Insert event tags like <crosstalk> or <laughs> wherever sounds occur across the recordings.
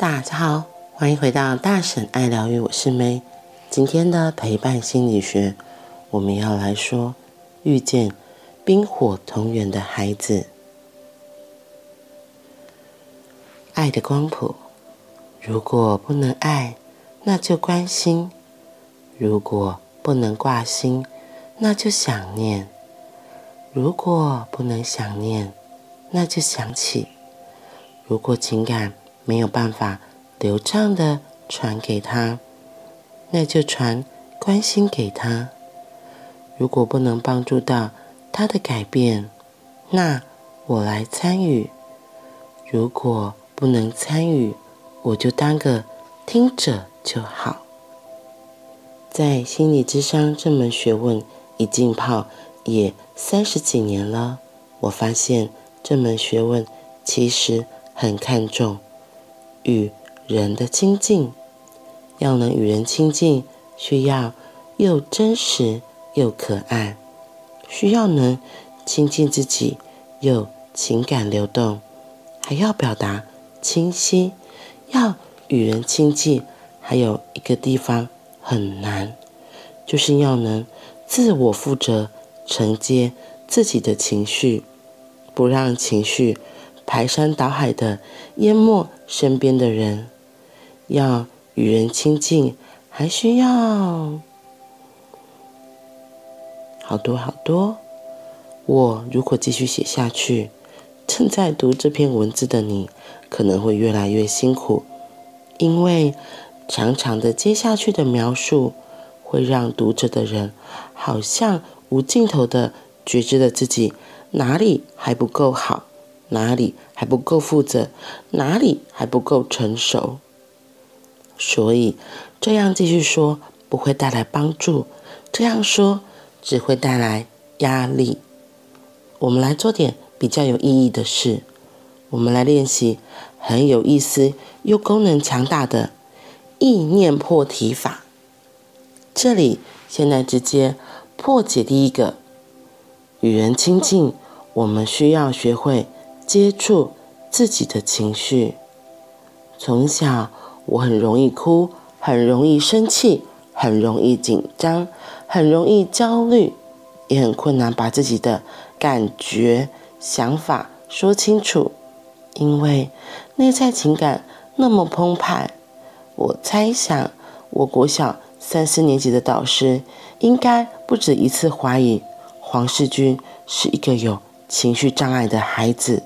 大家好，欢迎回到大婶爱疗愈，我是 May。今天的陪伴心理学，我们要来说遇见冰火同源的孩子。爱的光谱，如果不能爱，那就关心；如果不能挂心，那就想念；如果不能想念，那就想起。如果情感没有办法流畅的传给他，那就传关心给他。如果不能帮助到他的改变，那我来参与。如果不能参与，我就当个听者就好。在心理智商这门学问一浸泡也三十几年了，我发现这门学问其实很看重。与人的亲近，要能与人亲近，需要又真实又可爱，需要能亲近自己又情感流动，还要表达清晰。要与人亲近，还有一个地方很难，就是要能自我负责承接自己的情绪，不让情绪排山倒海的淹没。身边的人要与人亲近，还需要好多好多。我如果继续写下去，正在读这篇文字的你可能会越来越辛苦，因为长长的接下去的描述会让读者的人好像无尽头的觉知了自己哪里还不够好。哪里还不够负责？哪里还不够成熟？所以这样继续说不会带来帮助，这样说只会带来压力。我们来做点比较有意义的事，我们来练习很有意思又功能强大的意念破题法。这里现在直接破解第一个，与人亲近，我们需要学会。接触自己的情绪。从小我很容易哭，很容易生气，很容易紧张，很容易焦虑，也很困难把自己的感觉、想法说清楚，因为内在情感那么澎湃。我猜想，我国小三四年级的导师应该不止一次怀疑黄世军是一个有情绪障碍的孩子。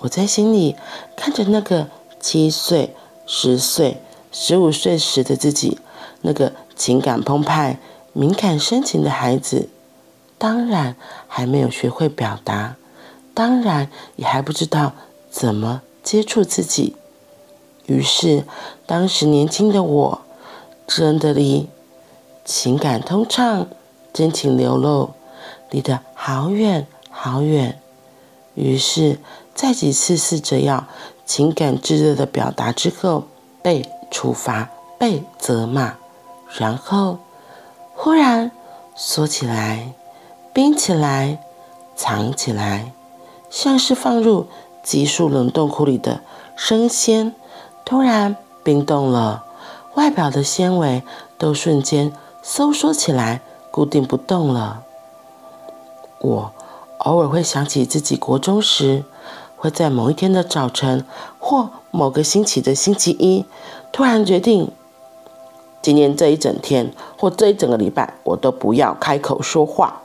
我在心里看着那个七岁、十岁、十五岁时的自己，那个情感澎湃、敏感深情的孩子，当然还没有学会表达，当然也还不知道怎么接触自己。于是，当时年轻的我，真的离情感通畅、真情流露，离得好远好远。于是。在几次试着要情感炙热的表达之后，被处罚、被责骂，然后忽然缩起来、冰起来、藏起来，像是放入急速冷冻库里的生鲜，突然冰冻了，外表的纤维都瞬间收缩起来，固定不动了。我偶尔会想起自己国中时。会在某一天的早晨，或某个星期的星期一，突然决定，今天这一整天或这一整个礼拜，我都不要开口说话，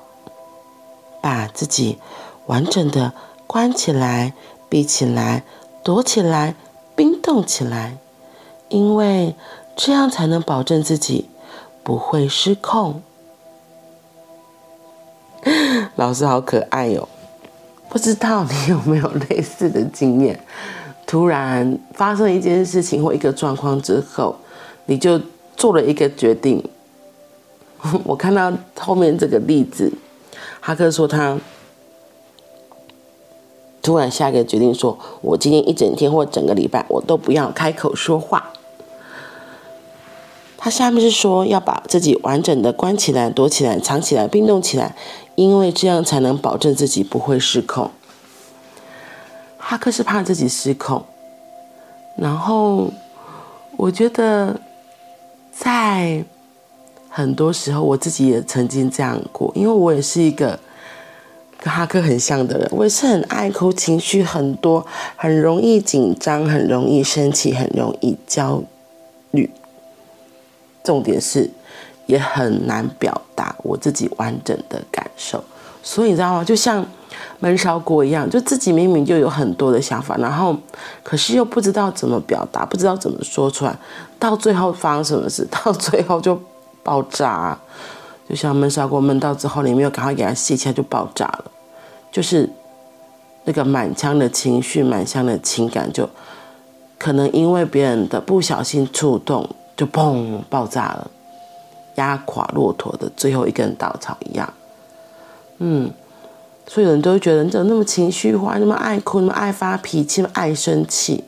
把自己完整的关起来、闭起来、躲起来、冰冻起来，因为这样才能保证自己不会失控。<laughs> 老师好可爱哟、哦。不知道你有没有类似的经验？突然发生一件事情或一个状况之后，你就做了一个决定。<laughs> 我看到后面这个例子，哈克说他突然下一个决定说，说我今天一整天或整个礼拜我都不要开口说话。他下面是说要把自己完整的关起来、躲起来、藏起来、冰冻起来。因为这样才能保证自己不会失控。哈克是怕自己失控，然后我觉得在很多时候，我自己也曾经这样过，因为我也是一个跟哈克很像的人，我也是很爱哭，情绪很多，很容易紧张，很容易生气，很容易焦虑。重点是，也很难表达我自己完整的感受，所以你知道吗？就像闷烧锅一样，就自己明明就有很多的想法，然后可是又不知道怎么表达，不知道怎么说出来，到最后发生什么事，<laughs> 到最后就爆炸，就像闷烧锅闷到之后，你没有赶快给它卸起来，就爆炸了，就是那个满腔的情绪、满腔的情感，就可能因为别人的不小心触动，就砰爆炸了。压垮骆驼的最后一根稻草一样，嗯，所以有人都会觉得你怎么那么情绪化，那么爱哭，那么爱发脾气，那么爱生气。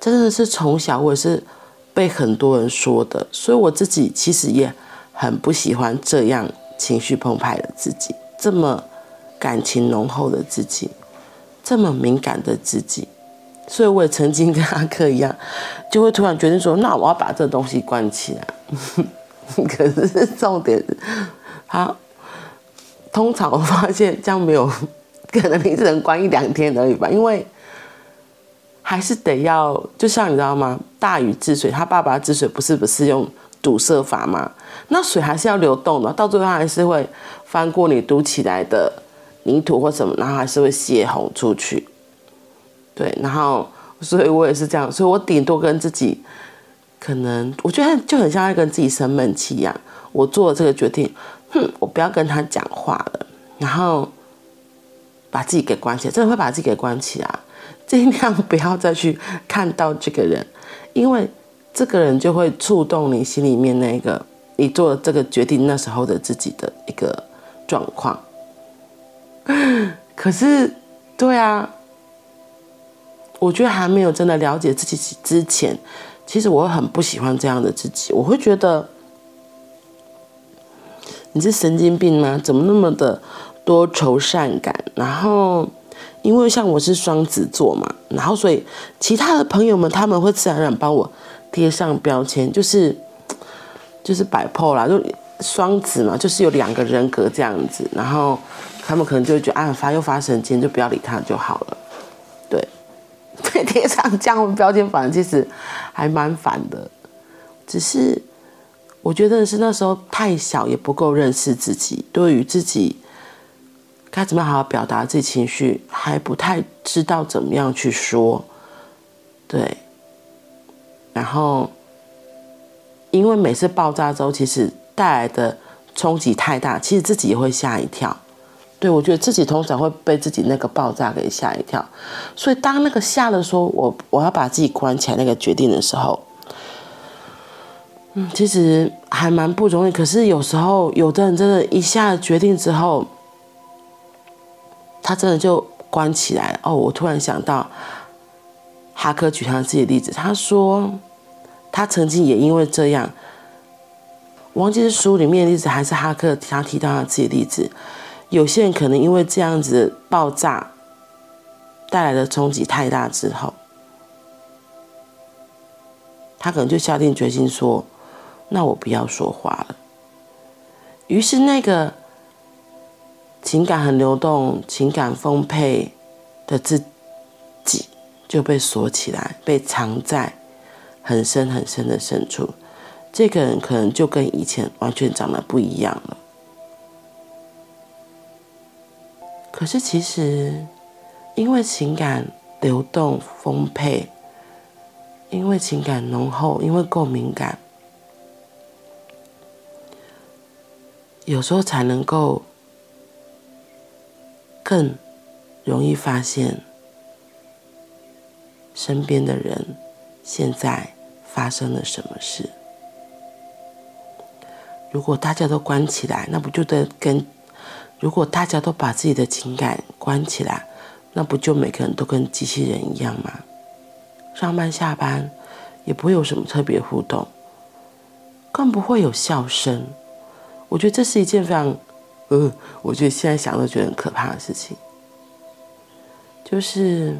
真的是从小我也是被很多人说的，所以我自己其实也很不喜欢这样情绪澎湃的自己，这么感情浓厚的自己，这么敏感的自己。所以我也曾经跟阿克一样，就会突然决定说，那我要把这东西关起来。<laughs> 可是重点是，他通常我发现这样没有，可能你只能关一两天而已吧，因为还是得要，就像你知道吗？大禹治水，他爸爸治水不是不是用堵塞法吗？那水还是要流动的，到最后还是会翻过你堵起来的泥土或什么，然后还是会泄洪出去。对，然后所以我也是这样，所以我顶多跟自己。可能我觉得就很像在跟自己生闷气一样。我做了这个决定，哼，我不要跟他讲话了，然后把自己给关起来，真的会把自己给关起来，尽量不要再去看到这个人，因为这个人就会触动你心里面那个你做了这个决定那时候的自己的一个状况。可是，对啊，我觉得还没有真的了解自己之前。其实我很不喜欢这样的自己，我会觉得你是神经病吗？怎么那么的多愁善感？然后因为像我是双子座嘛，然后所以其他的朋友们他们会自然而然帮我贴上标签，就是就是 bipolar，就双子嘛，就是有两个人格这样子，然后他们可能就会觉得啊发又发神经，就不要理他就好了。被贴上这样的标签，反正其实还蛮烦的。只是我觉得是那时候太小，也不够认识自己，对于自己该怎么好好表达自己情绪，还不太知道怎么样去说。对，然后因为每次爆炸之后，其实带来的冲击太大，其实自己也会吓一跳。对，我觉得自己通常会被自己那个爆炸给吓一跳，所以当那个下了说我我要把自己关起来那个决定的时候，嗯，其实还蛮不容易。可是有时候有的人真的，一下决定之后，他真的就关起来。哦，我突然想到，哈克举他自己的例子，他说他曾经也因为这样，忘记是书里面的例子还是哈克他提到他自己的例子。有些人可能因为这样子爆炸带来的冲击太大之后，他可能就下定决心说：“那我不要说话了。”于是那个情感很流动、情感丰沛的自己就被锁起来，被藏在很深很深的深处。这个人可能就跟以前完全长得不一样了。可是，其实，因为情感流动丰沛，因为情感浓厚，因为够敏感，有时候才能够更容易发现身边的人现在发生了什么事。如果大家都关起来，那不就得跟？如果大家都把自己的情感关起来，那不就每个人都跟机器人一样吗？上班下班也不会有什么特别互动，更不会有笑声。我觉得这是一件非常……呃，我觉得现在想都觉得很可怕的事情。就是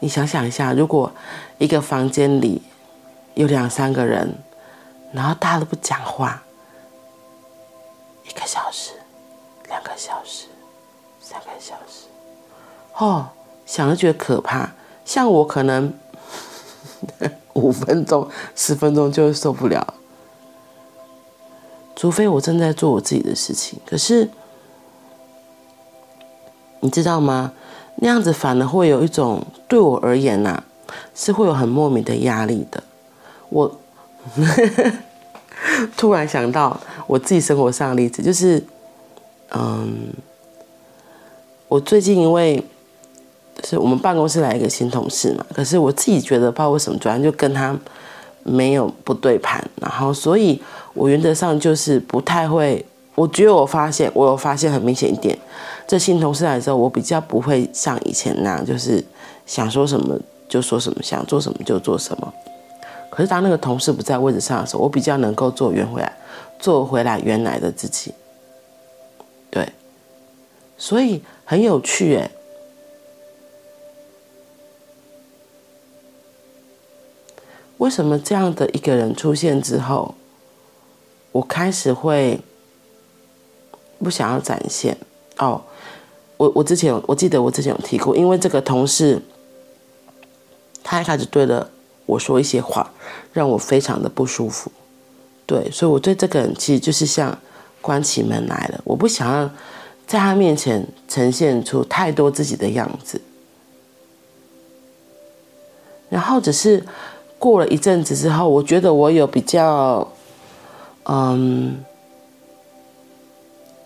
你想想一下，如果一个房间里有两三个人，然后大家都不讲话，一个小时、个小时、三个小时，哦，想着觉得可怕。像我可能 <laughs> 五分钟、十分钟就受不了，除非我正在做我自己的事情。可是你知道吗？那样子反而会有一种对我而言呐、啊，是会有很莫名的压力的。我 <laughs> 突然想到我自己生活上的例子，就是，嗯，我最近因为是我们办公室来一个新同事嘛，可是我自己觉得不知道为什么，突然就跟他没有不对盘，然后所以我原则上就是不太会。我觉得我发现，我有发现很明显一点，这新同事来的时候，我比较不会像以前那样，就是想说什么就说什么，想做什么就做什么。可是当那个同事不在位置上的时候，我比较能够做原回来，做回来原来的自己。对，所以很有趣诶。为什么这样的一个人出现之后，我开始会。不想要展现哦，我我之前我记得我之前有提过，因为这个同事，他一开始对着我说一些话，让我非常的不舒服，对，所以我对这个人其实就是像关起门来了，我不想要在他面前呈现出太多自己的样子，然后只是过了一阵子之后，我觉得我有比较，嗯。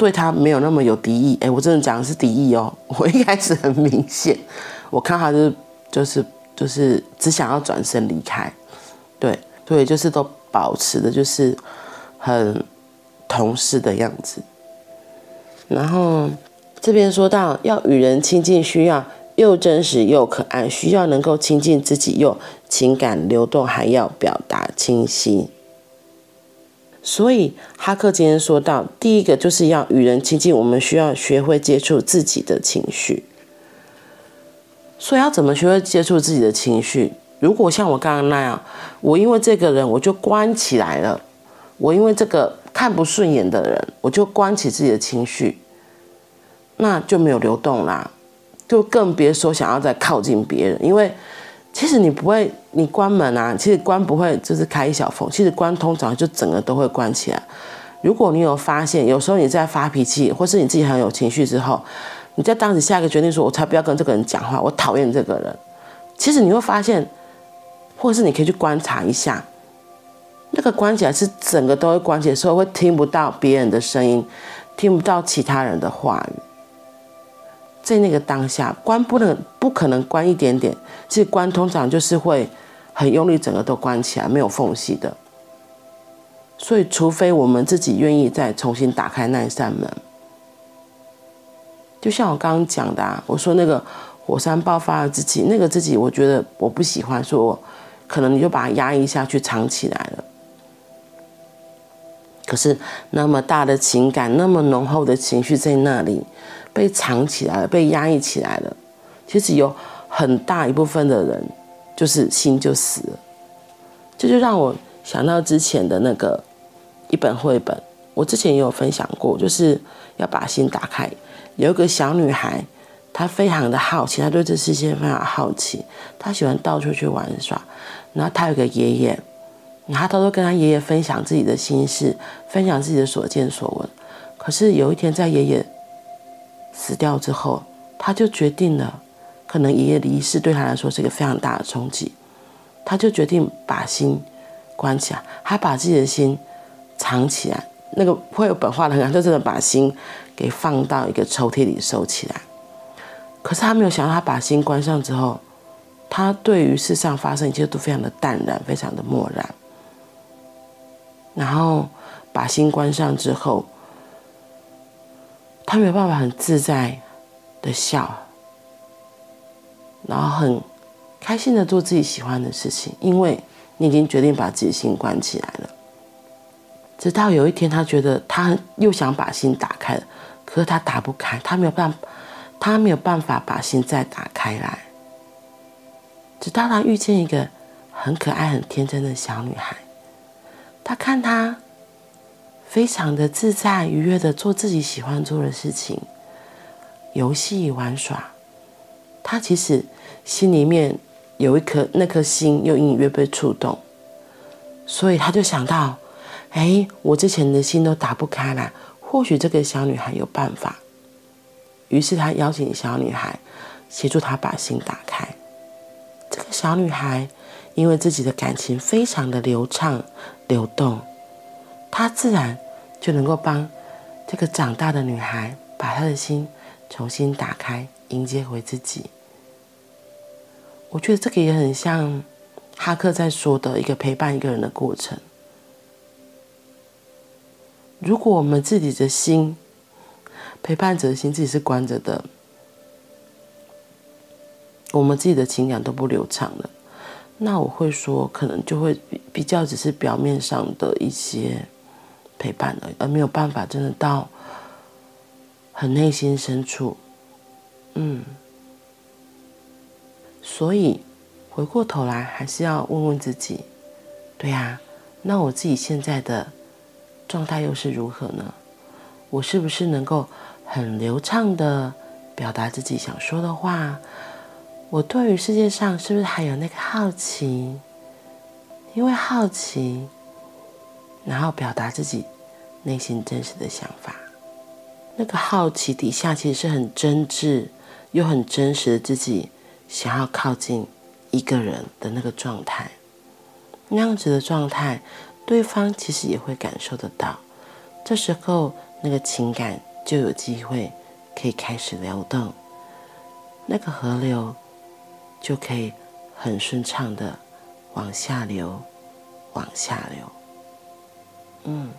对他没有那么有敌意，哎，我真的讲的是敌意哦。<laughs> 我一开始很明显，我看他就是就是就是只想要转身离开，对对，就是都保持的就是很同事的样子。然后这边说到要与人亲近，需要又真实又可爱，需要能够亲近自己，又情感流动，还要表达清晰。所以哈克今天说到，第一个就是要与人亲近，我们需要学会接触自己的情绪。所以要怎么学会接触自己的情绪？如果像我刚刚那样，我因为这个人我就关起来了，我因为这个看不顺眼的人，我就关起自己的情绪，那就没有流动啦，就更别说想要再靠近别人，因为。其实你不会，你关门啊，其实关不会，就是开一小缝。其实关通常就整个都会关起来。如果你有发现，有时候你在发脾气，或是你自己很有情绪之后，你在当时下一个决定说，我才不要跟这个人讲话，我讨厌这个人。其实你会发现，或是你可以去观察一下，那个关起来是整个都会关起来，所以会听不到别人的声音，听不到其他人的话语。在那个当下，关不能不可能关一点点，其实关通常就是会很用力，整个都关起来，没有缝隙的。所以，除非我们自己愿意再重新打开那一扇门，就像我刚刚讲的啊，我说那个火山爆发的自己，那个自己，我觉得我不喜欢，说可能你就把它压抑下去，藏起来了。可是那么大的情感，那么浓厚的情绪在那里。被藏起来了，被压抑起来了。其实有很大一部分的人，就是心就死了。这就让我想到之前的那个一本绘本，我之前也有分享过，就是要把心打开。有一个小女孩，她非常的好奇，她对这世界非常好奇，她喜欢到处去玩耍。然后她有个爷爷，然后她都跟他爷爷分享自己的心事，分享自己的所见所闻。可是有一天，在爷爷死掉之后，他就决定了，可能爷爷离世对他来说是一个非常大的冲击，他就决定把心关起来，他把自己的心藏起来。那个会有本画的人，就真的把心给放到一个抽屉里收起来。可是他没有想到，他把心关上之后，他对于世上发生一切都非常的淡然，非常的漠然。然后把心关上之后。他没有办法很自在的笑，然后很开心的做自己喜欢的事情，因为你已经决定把自己心关起来了。直到有一天，他觉得他又想把心打开了，可是他打不开，他没有办法，他没有办法把心再打开来。直到他遇见一个很可爱、很天真的小女孩。他看她非常的自在、愉悦的做自己喜欢做的事情，游戏玩耍。他其实心里面有一颗那颗心，又隐隐约被触动，所以他就想到：哎，我之前的心都打不开来，或许这个小女孩有办法。于是他邀请小女孩协助他把心打开。这个小女孩因为自己的感情非常的流畅流动，他自然就能够帮这个长大的女孩把她的心重新打开，迎接回自己。我觉得这个也很像哈克在说的一个陪伴一个人的过程。如果我们自己的心陪伴者的心自己是关着的，我们自己的情感都不流畅了，那我会说，可能就会比较只是表面上的一些陪伴而已，而没有办法真的到很内心深处，嗯。所以，回过头来还是要问问自己，对呀，那我自己现在的状态又是如何呢？我是不是能够很流畅的表达自己想说的话？我对于世界上是不是还有那个好奇？因为好奇，然后表达自己内心真实的想法。那个好奇底下其实是很真挚又很真实的自己。想要靠近一个人的那个状态，那样子的状态，对方其实也会感受得到。这时候，那个情感就有机会可以开始流动，那个河流就可以很顺畅的往下流，往下流。嗯，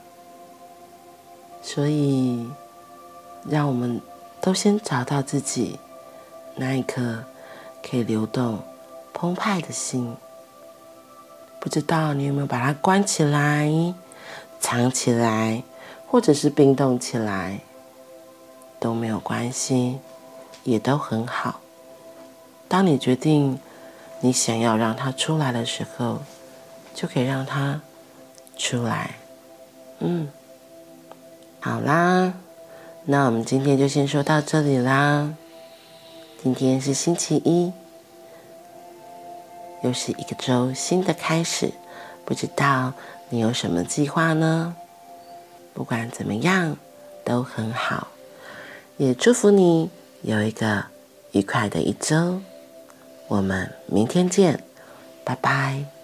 所以，让我们都先找到自己那一颗。可以流动、澎湃的心，不知道你有没有把它关起来、藏起来，或者是冰冻起来，都没有关系，也都很好。当你决定你想要让它出来的时候，就可以让它出来。嗯，好啦，那我们今天就先说到这里啦。今天是星期一，又是一个周新的开始，不知道你有什么计划呢？不管怎么样，都很好，也祝福你有一个愉快的一周。我们明天见，拜拜。